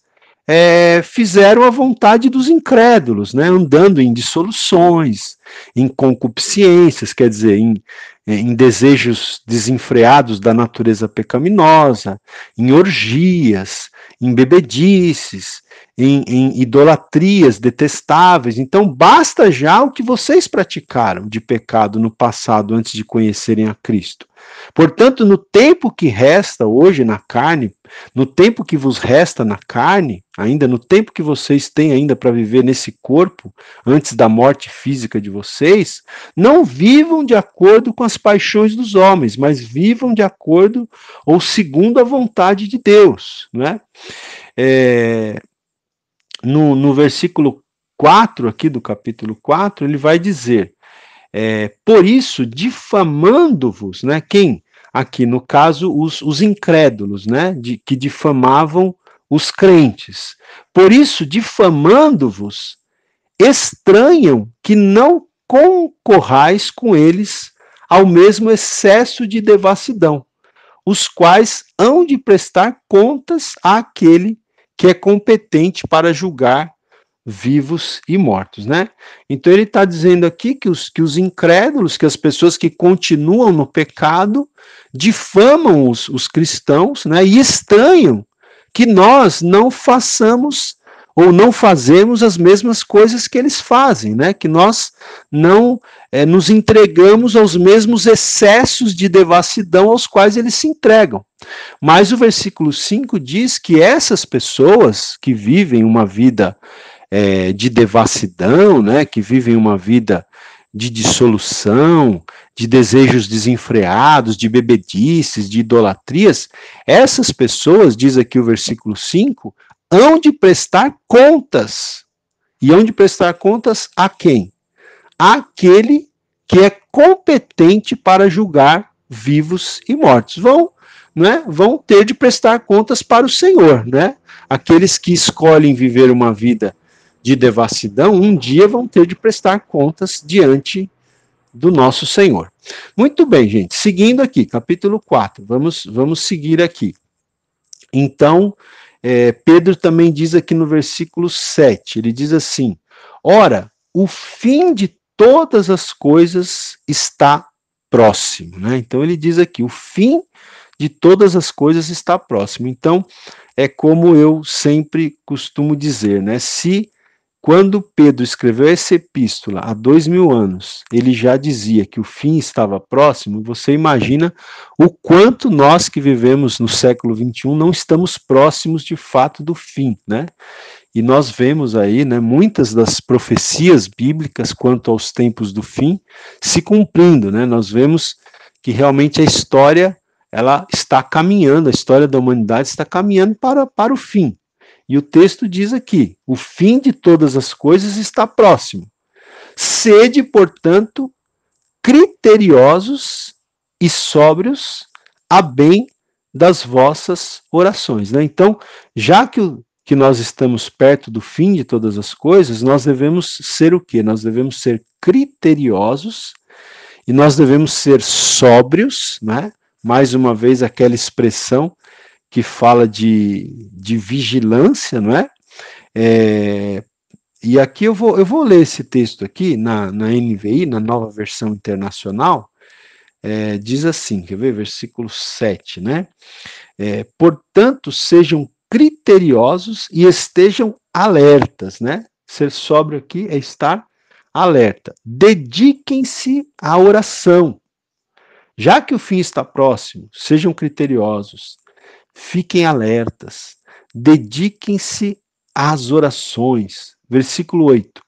é, fizeram a vontade dos incrédulos, né? Andando em dissoluções, em concupiscências, quer dizer, em, em desejos desenfreados da natureza pecaminosa, em orgias, em bebedices, em, em, idolatrias detestáveis. Então, basta já o que vocês praticaram de pecado no passado antes de conhecerem a Cristo. Portanto, no tempo que resta hoje na carne, no tempo que vos resta na carne, ainda no tempo que vocês têm ainda para viver nesse corpo, antes da morte física de vocês, não vivam de acordo com as paixões dos homens, mas vivam de acordo ou segundo a vontade de Deus. Né? É, no, no versículo 4 aqui do capítulo 4, ele vai dizer: é, por isso, difamando-vos, né? Quem? Aqui, no caso, os, os incrédulos, né? De, que difamavam os crentes. Por isso, difamando-vos, estranham que não concorrais com eles ao mesmo excesso de devassidão, os quais hão de prestar contas àquele que é competente para julgar vivos e mortos, né? Então ele está dizendo aqui que os, que os incrédulos, que as pessoas que continuam no pecado, difamam os, os cristãos, né? E estranham que nós não façamos ou não fazemos as mesmas coisas que eles fazem, né? Que nós não é, nos entregamos aos mesmos excessos de devassidão aos quais eles se entregam. Mas o versículo 5 diz que essas pessoas que vivem uma vida é, de devassidão, né, que vivem uma vida de dissolução, de desejos desenfreados, de bebedices, de idolatrias, essas pessoas, diz aqui o versículo 5, hão de prestar contas. E hão de prestar contas a quem? Aquele que é competente para julgar vivos e mortos. Vão, né, vão ter de prestar contas para o Senhor, né? Aqueles que escolhem viver uma vida de devassidão, um dia vão ter de prestar contas diante do nosso Senhor. Muito bem, gente. Seguindo aqui, capítulo 4. Vamos, vamos seguir aqui. Então, é, Pedro também diz aqui no versículo 7, ele diz assim: Ora, o fim de todas as coisas está próximo. Né? Então ele diz aqui: o fim de todas as coisas está próximo. Então, é como eu sempre costumo dizer, né? Se quando Pedro escreveu essa epístola há dois mil anos, ele já dizia que o fim estava próximo, você imagina o quanto nós que vivemos no século XXI não estamos próximos de fato do fim, né? E nós vemos aí, né, muitas das profecias bíblicas quanto aos tempos do fim se cumprindo, né? Nós vemos que realmente a história ela está caminhando, a história da humanidade está caminhando para, para o fim. E o texto diz aqui: o fim de todas as coisas está próximo. Sede, portanto, criteriosos e sóbrios a bem das vossas orações. Né? Então, já que o, que nós estamos perto do fim de todas as coisas, nós devemos ser o quê? Nós devemos ser criteriosos e nós devemos ser sóbrios, né? Mais uma vez aquela expressão que fala de, de vigilância, não é? é? E aqui eu vou, eu vou ler esse texto aqui na, na NVI, na nova versão internacional, é, diz assim, quer ver? Versículo 7, né? É, Portanto, sejam criteriosos e estejam alertas, né? Ser sóbrio aqui é estar alerta. Dediquem-se à oração. Já que o fim está próximo, sejam criteriosos, fiquem alertas, dediquem-se às orações. Versículo 8.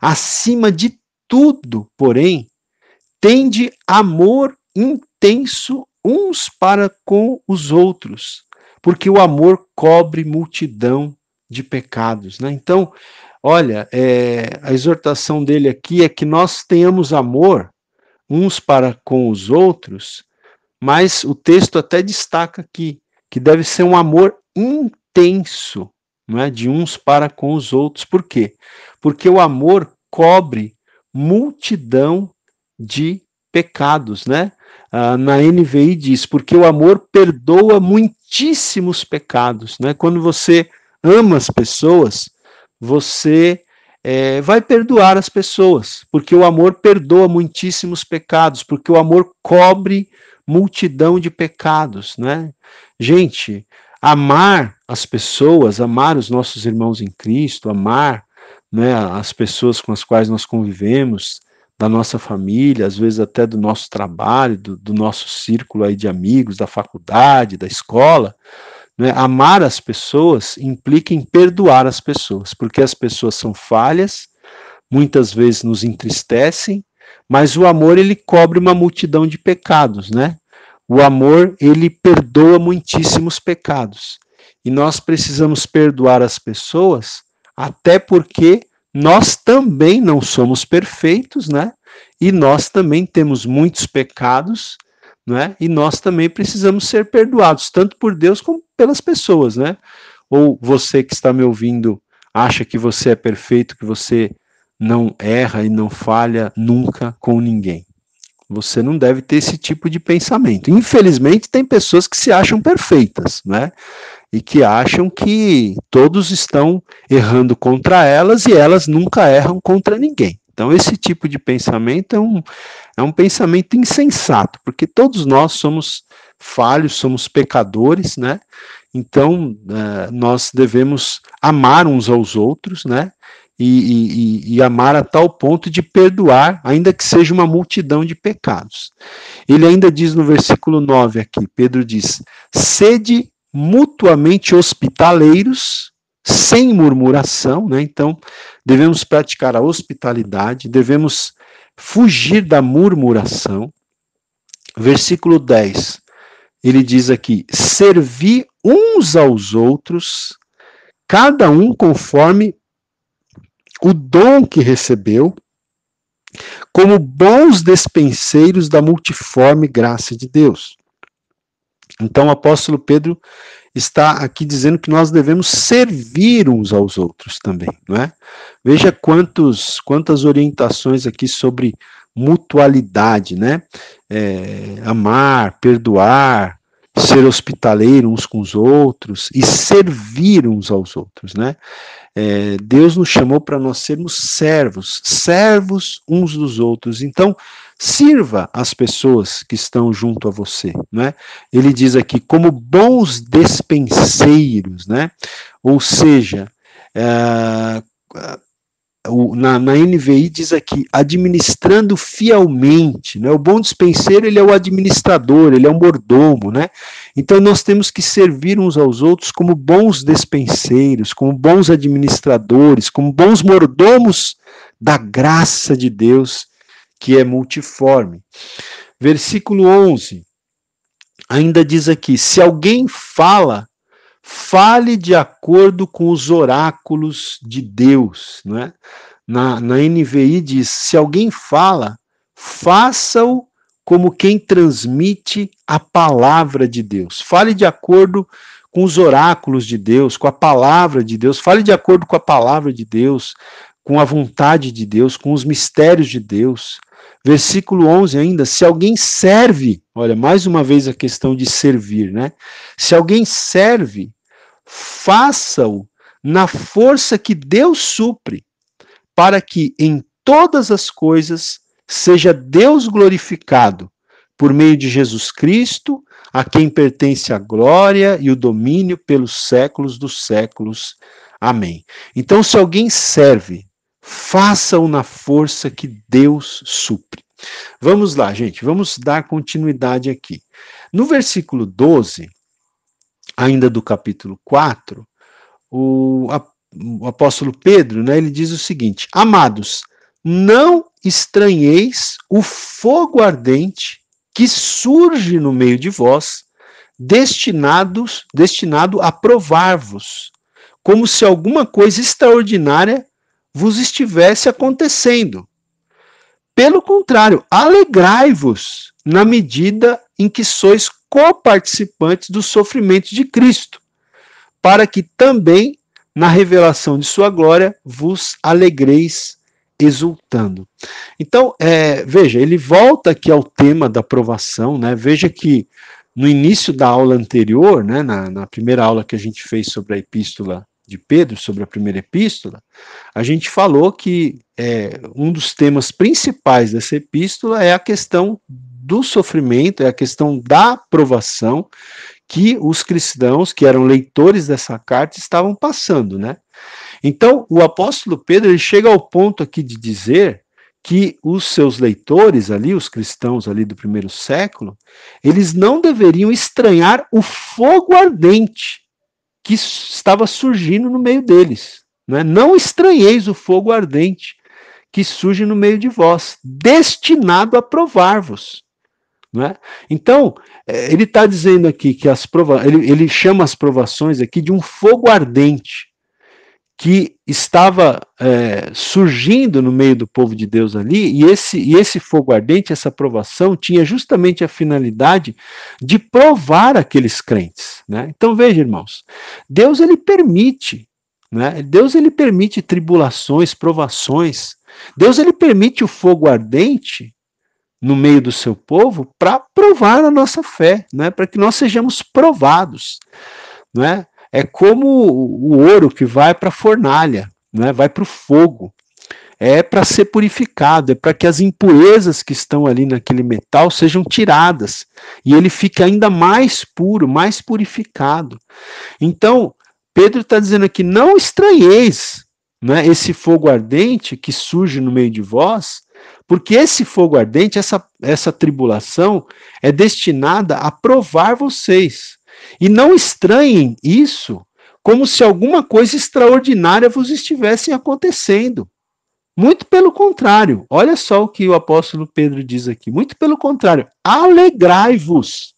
Acima de tudo, porém, tende amor intenso uns para com os outros, porque o amor cobre multidão de pecados. Né? Então, olha, é, a exortação dele aqui é que nós tenhamos amor uns para com os outros, mas o texto até destaca aqui que deve ser um amor intenso, não é, de uns para com os outros. Por quê? Porque o amor cobre multidão de pecados, né? Ah, na NVI diz, porque o amor perdoa muitíssimos pecados, né? Quando você ama as pessoas, você é, vai perdoar as pessoas, porque o amor perdoa muitíssimos pecados, porque o amor cobre multidão de pecados, né? Gente, amar as pessoas, amar os nossos irmãos em Cristo, amar né, as pessoas com as quais nós convivemos, da nossa família, às vezes até do nosso trabalho, do, do nosso círculo aí de amigos, da faculdade, da escola. Né? Amar as pessoas implica em perdoar as pessoas, porque as pessoas são falhas, muitas vezes nos entristecem, mas o amor ele cobre uma multidão de pecados, né? O amor ele perdoa muitíssimos pecados. E nós precisamos perdoar as pessoas, até porque nós também não somos perfeitos, né? E nós também temos muitos pecados, né? E nós também precisamos ser perdoados, tanto por Deus como pelas pessoas, né? Ou você que está me ouvindo acha que você é perfeito, que você não erra e não falha nunca com ninguém. Você não deve ter esse tipo de pensamento. Infelizmente, tem pessoas que se acham perfeitas, né? e que acham que todos estão errando contra elas e elas nunca erram contra ninguém. Então, esse tipo de pensamento é um, é um pensamento insensato, porque todos nós somos falhos, somos pecadores, né? Então, uh, nós devemos amar uns aos outros, né? E, e, e, amar a tal ponto de perdoar, ainda que seja uma multidão de pecados. Ele ainda diz no versículo 9 aqui, Pedro diz: sede mutuamente hospitaleiros, sem murmuração, né? Então, devemos praticar a hospitalidade, devemos fugir da murmuração. Versículo 10, ele diz aqui: servir uns aos outros, cada um conforme o dom que recebeu, como bons despenseiros da multiforme graça de Deus. Então o apóstolo Pedro está aqui dizendo que nós devemos servir uns aos outros também, não é? Veja quantos, quantas orientações aqui sobre mutualidade, né? É, amar, perdoar, ser hospitaleiro uns com os outros e servir uns aos outros, né? É, Deus nos chamou para nós sermos servos, servos uns dos outros. Então, sirva as pessoas que estão junto a você, né? Ele diz aqui como bons despenseiros, né? Ou seja, é, na, na, NVI diz aqui, administrando fielmente, né? O bom dispenseiro, ele é o administrador, ele é o mordomo, né? Então nós temos que servir uns aos outros como bons despenseiros, como bons administradores, como bons mordomos da graça de Deus, que é multiforme. Versículo 11, ainda diz aqui, se alguém fala fale de acordo com os oráculos de Deus. Né? Na, na NVI diz: se alguém fala, faça-o como quem transmite a palavra de Deus. Fale de acordo com os oráculos de Deus, com a palavra de Deus. Fale de acordo com a palavra de Deus, com a vontade de Deus, com os mistérios de Deus. Versículo 11 ainda, se alguém serve, olha, mais uma vez a questão de servir, né? Se alguém serve, faça-o na força que Deus supre, para que em todas as coisas seja Deus glorificado por meio de Jesus Cristo, a quem pertence a glória e o domínio pelos séculos dos séculos. Amém. Então, se alguém serve, faça-o na força que Deus supre. Vamos lá, gente, vamos dar continuidade aqui. No versículo 12, ainda do capítulo 4, o, o apóstolo Pedro, né, ele diz o seguinte: Amados, não estranheis o fogo ardente que surge no meio de vós, destinados, destinado a provar-vos, como se alguma coisa extraordinária vos estivesse acontecendo. Pelo contrário, alegrai-vos na medida em que sois coparticipantes dos sofrimentos de Cristo, para que também na revelação de sua glória vos alegreis exultando. Então, é, veja, ele volta aqui ao tema da aprovação, né? Veja que no início da aula anterior, né, na, na primeira aula que a gente fez sobre a epístola de Pedro, sobre a primeira epístola, a gente falou que é, um dos temas principais dessa epístola é a questão do sofrimento, é a questão da provação que os cristãos, que eram leitores dessa carta, estavam passando, né? Então, o apóstolo Pedro ele chega ao ponto aqui de dizer que os seus leitores ali, os cristãos ali do primeiro século, eles não deveriam estranhar o fogo ardente que estava surgindo no meio deles. Né? Não estranheis o fogo ardente que surge no meio de vós, destinado a provar-vos. É? Então, é, ele está dizendo aqui que as ele, ele chama as provações aqui de um fogo ardente que estava é, surgindo no meio do povo de Deus ali, e esse, e esse fogo ardente, essa provação, tinha justamente a finalidade de provar aqueles crentes. Né? Então veja, irmãos, Deus ele permite, né? Deus ele permite tribulações, provações, Deus ele permite o fogo ardente no meio do seu povo para provar a nossa fé, né? para que nós sejamos provados. Né? É como o ouro que vai para a fornalha, né? vai para o fogo. É para ser purificado, é para que as impurezas que estão ali naquele metal sejam tiradas e ele fique ainda mais puro, mais purificado. Então, Pedro está dizendo aqui: não estranheis né, esse fogo ardente que surge no meio de vós, porque esse fogo ardente, essa, essa tribulação, é destinada a provar vocês. E não estranhem isso como se alguma coisa extraordinária vos estivesse acontecendo. Muito pelo contrário, olha só o que o apóstolo Pedro diz aqui. Muito pelo contrário, alegrai-vos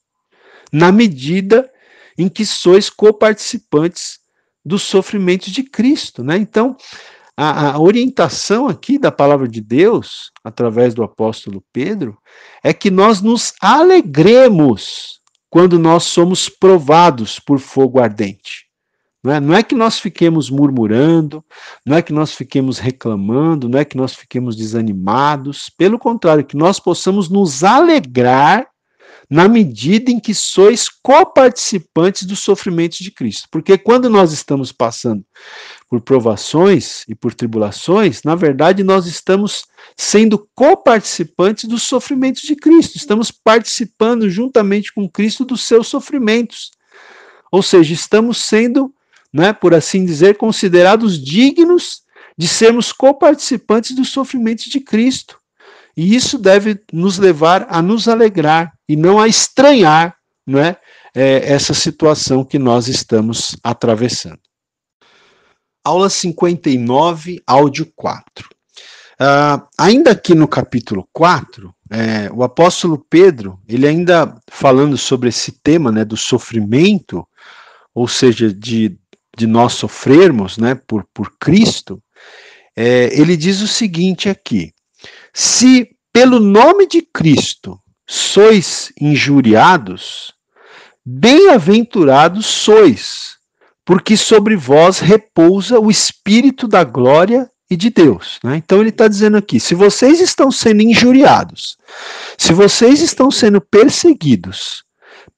na medida em que sois coparticipantes dos sofrimentos de Cristo. Né? Então, a, a, orientação aqui da palavra de Deus, através do apóstolo Pedro, é que nós nos alegremos quando nós somos provados por fogo ardente. Não é, não é que nós fiquemos murmurando, não é que nós fiquemos reclamando, não é que nós fiquemos desanimados, pelo contrário, que nós possamos nos alegrar na medida em que sois coparticipantes dos sofrimentos de Cristo. Porque quando nós estamos passando por provações e por tribulações, na verdade nós estamos sendo coparticipantes dos sofrimentos de Cristo, estamos participando juntamente com Cristo dos seus sofrimentos. Ou seja, estamos sendo, né, por assim dizer, considerados dignos de sermos coparticipantes dos sofrimentos de Cristo. E isso deve nos levar a nos alegrar e não a estranhar né, é, essa situação que nós estamos atravessando. Aula 59, áudio 4. Uh, ah, ainda aqui no capítulo 4, é, o apóstolo Pedro, ele ainda falando sobre esse tema né, do sofrimento, ou seja, de, de nós sofrermos né, por, por Cristo, é, ele diz o seguinte aqui: se pelo nome de Cristo sois injuriados, bem-aventurados sois, porque sobre vós repousa o Espírito da glória e de Deus. Né? Então ele está dizendo aqui: se vocês estão sendo injuriados, se vocês estão sendo perseguidos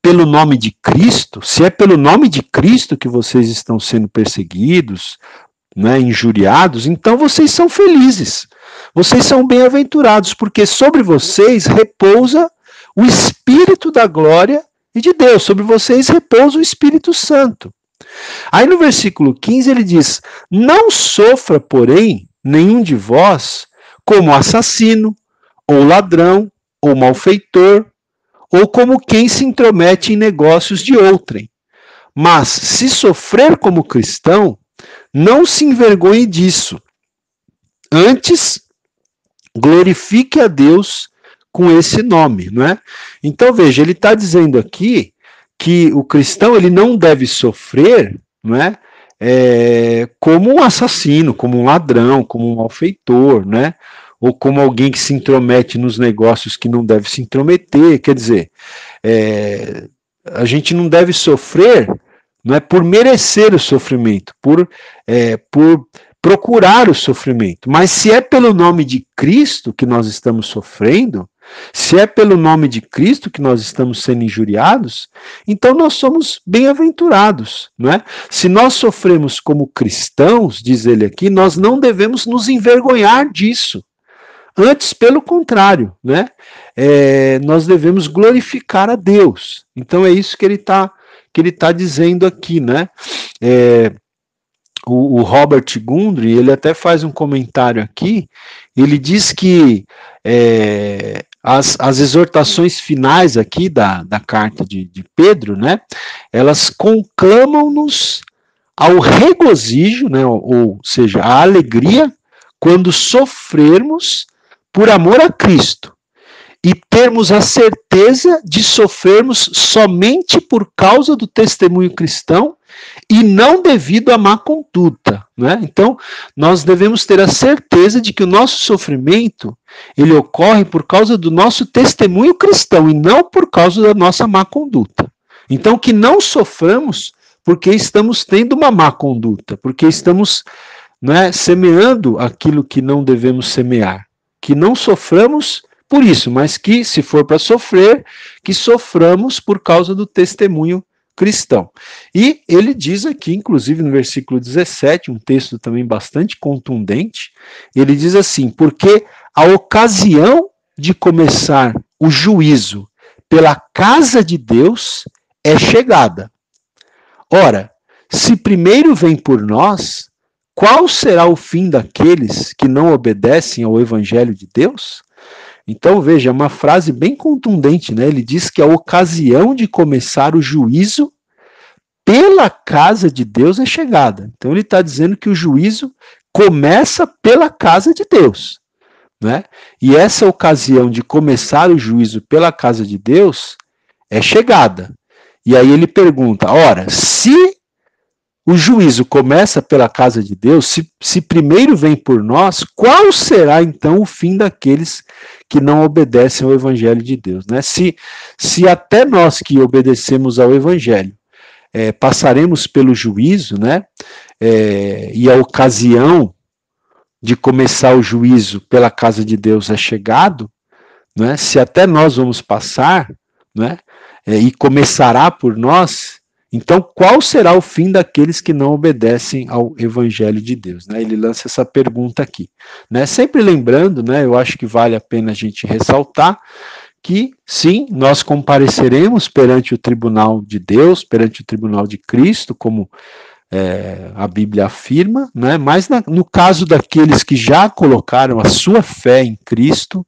pelo nome de Cristo, se é pelo nome de Cristo que vocês estão sendo perseguidos, né, injuriados, então vocês são felizes. Vocês são bem-aventurados, porque sobre vocês repousa o Espírito da glória e de Deus, sobre vocês repousa o Espírito Santo. Aí no versículo 15 ele diz: Não sofra, porém, nenhum de vós como assassino, ou ladrão, ou malfeitor, ou como quem se intromete em negócios de outrem. Mas se sofrer como cristão, não se envergonhe disso. Antes, glorifique a Deus com esse nome, não é? Então veja, ele está dizendo aqui que o cristão ele não deve sofrer, não é? é? como um assassino, como um ladrão, como um malfeitor, né? Ou como alguém que se intromete nos negócios que não deve se intrometer. Quer dizer, é, a gente não deve sofrer não é por merecer o sofrimento, por, é, por procurar o sofrimento. Mas se é pelo nome de Cristo que nós estamos sofrendo, se é pelo nome de Cristo que nós estamos sendo injuriados, então nós somos bem-aventurados, não é? Se nós sofremos como cristãos, diz ele aqui, nós não devemos nos envergonhar disso. Antes, pelo contrário, né? É, nós devemos glorificar a Deus. Então é isso que ele está que ele está dizendo aqui, né? É, o, o, Robert Gundry, ele até faz um comentário aqui, ele diz que é, as, as exortações finais aqui da, da carta de, de Pedro, né, elas conclamam-nos ao regozijo, né, ou, ou seja, a alegria, quando sofrermos por amor a Cristo, e termos a certeza de sofrermos somente por causa do testemunho cristão e não devido à má conduta. Né? Então, nós devemos ter a certeza de que o nosso sofrimento ele ocorre por causa do nosso testemunho cristão e não por causa da nossa má conduta. Então, que não soframos porque estamos tendo uma má conduta, porque estamos né, semeando aquilo que não devemos semear. Que não soframos por isso, mas que, se for para sofrer, que soframos por causa do testemunho cristão. E ele diz aqui, inclusive no versículo 17, um texto também bastante contundente, ele diz assim: porque a ocasião de começar o juízo pela casa de Deus é chegada. Ora, se primeiro vem por nós, qual será o fim daqueles que não obedecem ao evangelho de Deus? Então, veja, é uma frase bem contundente, né? Ele diz que a ocasião de começar o juízo pela casa de Deus é chegada. Então, ele está dizendo que o juízo começa pela casa de Deus. Né? E essa ocasião de começar o juízo pela casa de Deus é chegada. E aí ele pergunta: ora, se o juízo começa pela casa de Deus, se, se primeiro vem por nós, qual será então o fim daqueles que não obedecem ao Evangelho de Deus? Né? Se, se até nós que obedecemos ao Evangelho é, passaremos pelo juízo, né? É, e a ocasião de começar o juízo pela casa de Deus é chegado, né? se até nós vamos passar, né? E começará por nós, então qual será o fim daqueles que não obedecem ao evangelho de Deus? Né? Ele lança essa pergunta aqui, né? Sempre lembrando, né? Eu acho que vale a pena a gente ressaltar que sim, nós compareceremos perante o tribunal de Deus, perante o tribunal de Cristo, como é, a Bíblia afirma, né? mas na, no caso daqueles que já colocaram a sua fé em Cristo,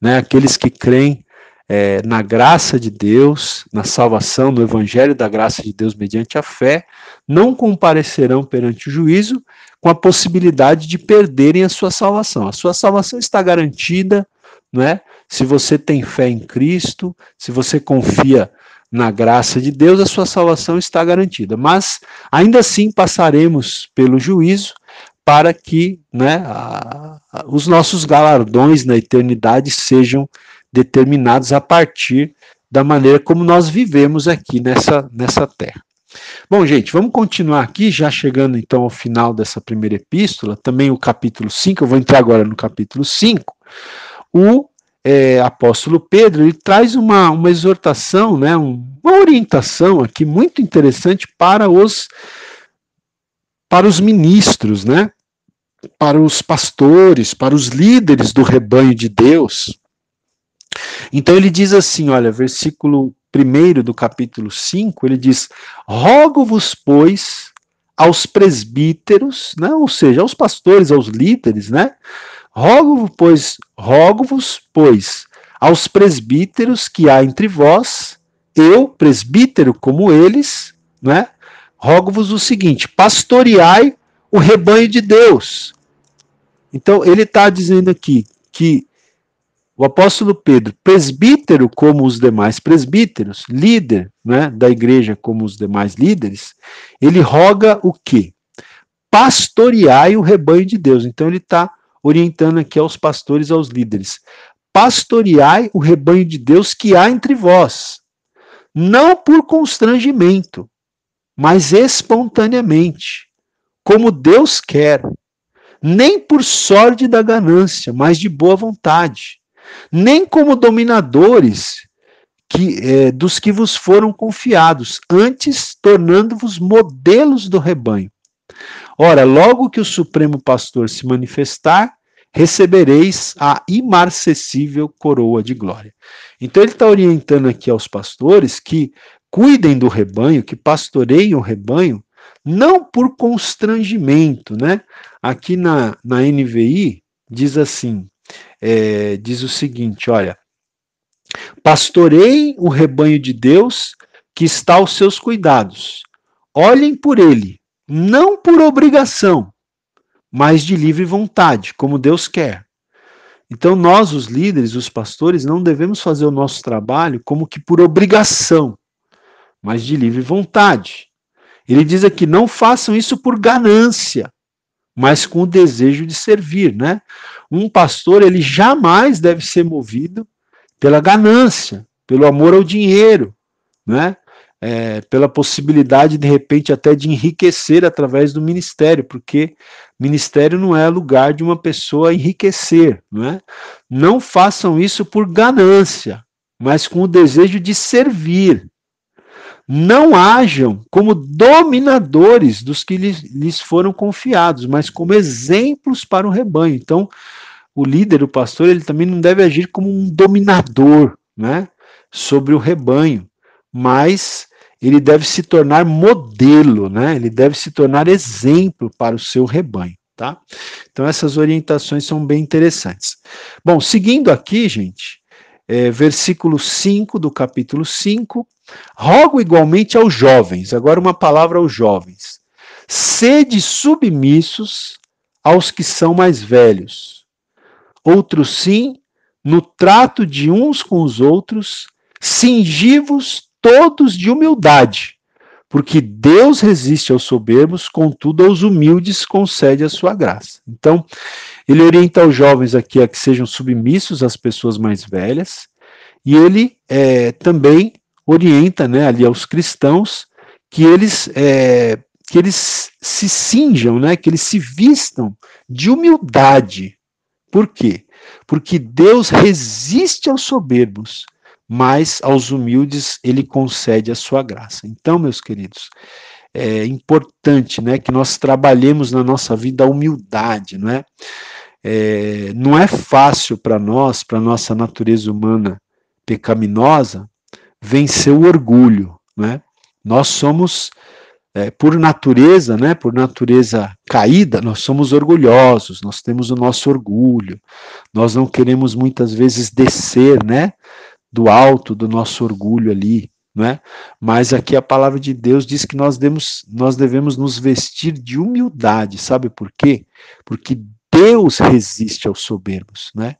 né? aqueles que creem é, na graça de Deus, na salvação, no Evangelho da graça de Deus mediante a fé, não comparecerão perante o juízo com a possibilidade de perderem a sua salvação. A sua salvação está garantida, né? Se você tem fé em Cristo, se você confia na graça de Deus, a sua salvação está garantida. Mas ainda assim passaremos pelo juízo para que né, a, a, os nossos galardões na eternidade sejam determinados a partir da maneira como nós vivemos aqui nessa, nessa terra. Bom, gente, vamos continuar aqui, já chegando então ao final dessa primeira epístola, também o capítulo 5, eu vou entrar agora no capítulo 5. O é, apóstolo Pedro, ele traz uma, uma exortação, né, uma orientação aqui muito interessante para os para os ministros, né, para os pastores, para os líderes do rebanho de Deus. Então ele diz assim, olha, versículo 1 do capítulo 5, ele diz: Rogo-vos, pois, aos presbíteros, né, ou seja, aos pastores, aos líderes, né, Rogo-vos, pois, rogo-vos, pois, aos presbíteros que há entre vós, eu, presbítero como eles, né? Rogo-vos o seguinte: pastoreai o rebanho de Deus. Então, ele está dizendo aqui que o apóstolo Pedro, presbítero como os demais presbíteros, líder né, da igreja como os demais líderes, ele roga o quê? Pastoreai o rebanho de Deus. Então, ele está orientando aqui aos pastores, aos líderes. Pastoreai o rebanho de Deus que há entre vós, não por constrangimento, mas espontaneamente, como Deus quer, nem por sorte da ganância, mas de boa vontade, nem como dominadores que, é, dos que vos foram confiados, antes tornando-vos modelos do rebanho. Ora, logo que o Supremo Pastor se manifestar, recebereis a imarcessível coroa de glória. Então ele está orientando aqui aos pastores que cuidem do rebanho, que pastoreiem o rebanho, não por constrangimento, né? Aqui na, na NVI diz assim, é, diz o seguinte, olha, pastoreiem o rebanho de Deus que está aos seus cuidados, olhem por ele, não por obrigação, mas de livre vontade, como Deus quer. Então, nós, os líderes, os pastores, não devemos fazer o nosso trabalho como que por obrigação, mas de livre vontade. Ele diz aqui: não façam isso por ganância, mas com o desejo de servir, né? Um pastor, ele jamais deve ser movido pela ganância, pelo amor ao dinheiro, né? É, pela possibilidade, de repente, até de enriquecer através do ministério, porque ministério não é lugar de uma pessoa enriquecer, não é? Não façam isso por ganância, mas com o desejo de servir. Não hajam como dominadores dos que lhes, lhes foram confiados, mas como exemplos para o rebanho. Então, o líder, o pastor, ele também não deve agir como um dominador, né, sobre o rebanho, mas ele deve se tornar modelo, né? Ele deve se tornar exemplo para o seu rebanho, tá? Então essas orientações são bem interessantes. Bom, seguindo aqui, gente, é, versículo 5 do capítulo 5, rogo igualmente aos jovens, agora uma palavra aos jovens, sede submissos aos que são mais velhos. Outros sim, no trato de uns com os outros, cingivos todos de humildade, porque Deus resiste aos soberbos, contudo aos humildes concede a sua graça. Então, ele orienta os jovens aqui a que sejam submissos às pessoas mais velhas, e ele é, também orienta né, ali aos cristãos que eles, é, que eles se cinjam, né, que eles se vistam de humildade. Por quê? Porque Deus resiste aos soberbos, mas aos humildes ele concede a sua graça. Então, meus queridos, é importante, né, que nós trabalhemos na nossa vida a humildade, não é? é não é fácil para nós, para nossa natureza humana pecaminosa, vencer o orgulho, né? Nós somos é, por natureza, né, por natureza caída, nós somos orgulhosos, nós temos o nosso orgulho, nós não queremos muitas vezes descer, né, do alto do nosso orgulho ali, né? Mas aqui a palavra de Deus diz que nós devemos, nós devemos nos vestir de humildade, sabe por quê? Porque Deus resiste aos soberbos, né?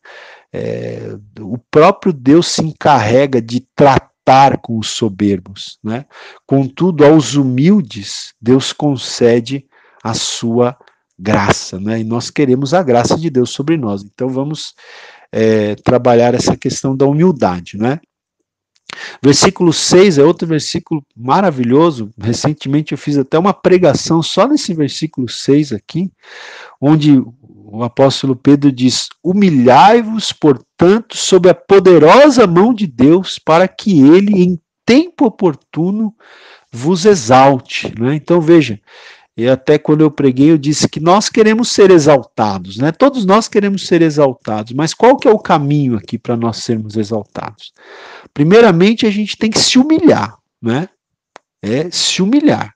É, o próprio Deus se encarrega de tratar com os soberbos, né? Contudo, aos humildes, Deus concede a sua graça, né? E nós queremos a graça de Deus sobre nós. Então vamos é, trabalhar essa questão da humildade, né? Versículo 6 é outro versículo maravilhoso. Recentemente eu fiz até uma pregação só nesse versículo 6 aqui, onde o apóstolo Pedro diz: Humilhai-vos, portanto, sob a poderosa mão de Deus, para que ele, em tempo oportuno, vos exalte. Né? Então veja, e até quando eu preguei, eu disse que nós queremos ser exaltados, né? Todos nós queremos ser exaltados, mas qual que é o caminho aqui para nós sermos exaltados? Primeiramente, a gente tem que se humilhar, né? É se humilhar.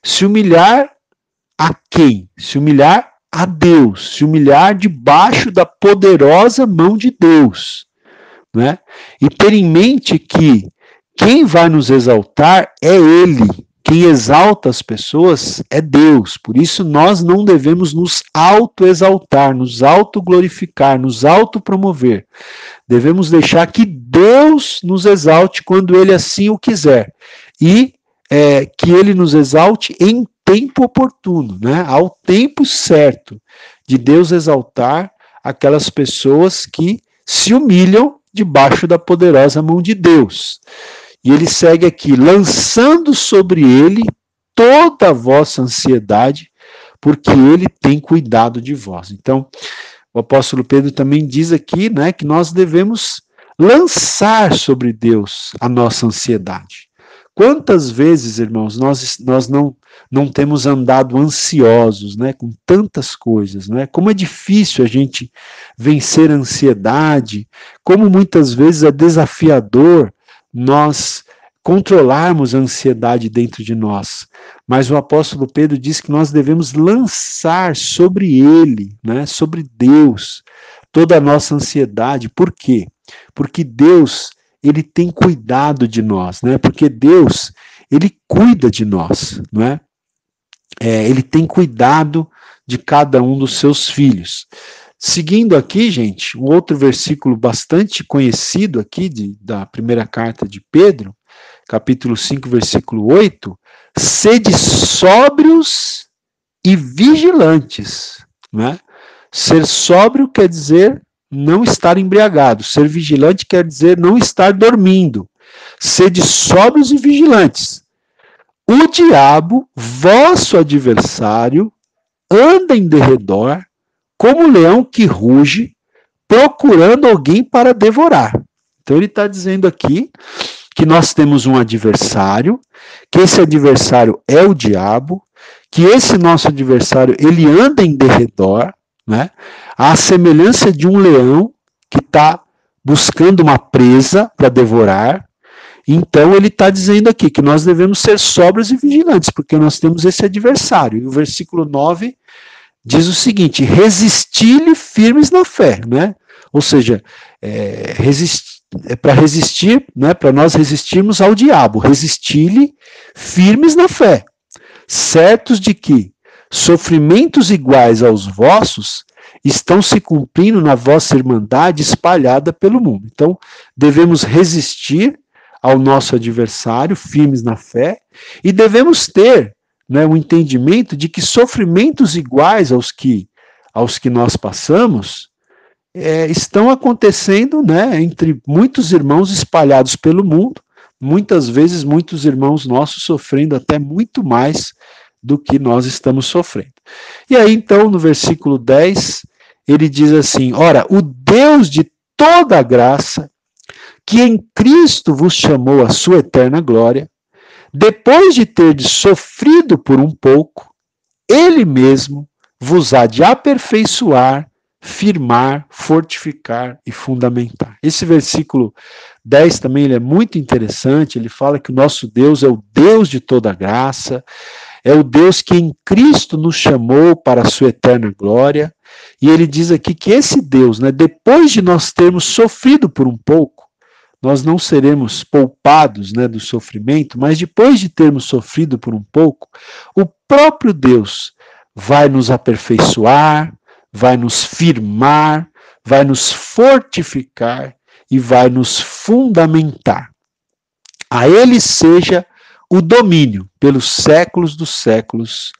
Se humilhar a quem? Se humilhar a Deus, se humilhar debaixo da poderosa mão de Deus, né? E ter em mente que quem vai nos exaltar é Ele. Quem exalta as pessoas é Deus. Por isso nós não devemos nos auto-exaltar, nos auto-glorificar, nos auto-promover. Devemos deixar que Deus nos exalte quando Ele assim o quiser. E é, que Ele nos exalte em tempo oportuno, né? ao tempo certo de Deus exaltar aquelas pessoas que se humilham debaixo da poderosa mão de Deus. E ele segue aqui, lançando sobre ele toda a vossa ansiedade, porque ele tem cuidado de vós. Então, o apóstolo Pedro também diz aqui, né, que nós devemos lançar sobre Deus a nossa ansiedade. Quantas vezes, irmãos, nós, nós não, não temos andado ansiosos, né, com tantas coisas, né? Como é difícil a gente vencer a ansiedade, como muitas vezes é desafiador nós controlarmos a ansiedade dentro de nós. Mas o apóstolo Pedro diz que nós devemos lançar sobre ele, né, sobre Deus, toda a nossa ansiedade. Por quê? Porque Deus ele tem cuidado de nós, né? Porque Deus, ele cuida de nós, não é? é ele tem cuidado de cada um dos seus filhos. Seguindo aqui, gente, um outro versículo bastante conhecido aqui de, da primeira carta de Pedro, capítulo 5, versículo 8, sede sóbrios e vigilantes, né? Ser sóbrio quer dizer não estar embriagado. Ser vigilante quer dizer não estar dormindo. Sede sóbrios e vigilantes. O diabo, vosso adversário, anda em derredor, como um leão que ruge, procurando alguém para devorar. Então ele está dizendo aqui que nós temos um adversário, que esse adversário é o diabo, que esse nosso adversário ele anda em derredor, né? À semelhança de um leão que está buscando uma presa para devorar. Então ele está dizendo aqui que nós devemos ser sóbrios e vigilantes, porque nós temos esse adversário. E o versículo 9 diz o seguinte: resisti-lhe firmes na fé, né? Ou seja, é, é para resistir, né, para nós resistirmos ao diabo, resistir-lhe firmes na fé, certos de que sofrimentos iguais aos vossos estão se cumprindo na vossa irmandade espalhada pelo mundo. Então, devemos resistir ao nosso adversário, firmes na fé, e devemos ter né, o entendimento de que sofrimentos iguais aos que, aos que nós passamos é, estão acontecendo né, entre muitos irmãos espalhados pelo mundo, muitas vezes muitos irmãos nossos sofrendo até muito mais do que nós estamos sofrendo. E aí, então, no versículo 10, ele diz assim: Ora, o Deus de toda graça, que em Cristo vos chamou a sua eterna glória, depois de ter sofrido por um pouco, ele mesmo vos há de aperfeiçoar, firmar, fortificar e fundamentar. Esse versículo 10 também ele é muito interessante, ele fala que o nosso Deus é o Deus de toda graça, é o Deus que em Cristo nos chamou para a sua eterna glória, e ele diz aqui que esse Deus, né, depois de nós termos sofrido por um pouco, nós não seremos poupados né, do sofrimento, mas depois de termos sofrido por um pouco, o próprio Deus vai nos aperfeiçoar, vai nos firmar, vai nos fortificar e vai nos fundamentar. A Ele seja o domínio pelos séculos dos séculos.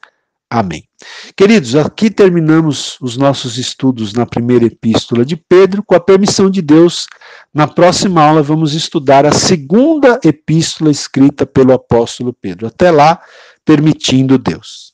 Amém. Queridos, aqui terminamos os nossos estudos na primeira epístola de Pedro. Com a permissão de Deus, na próxima aula vamos estudar a segunda epístola escrita pelo apóstolo Pedro. Até lá, permitindo Deus.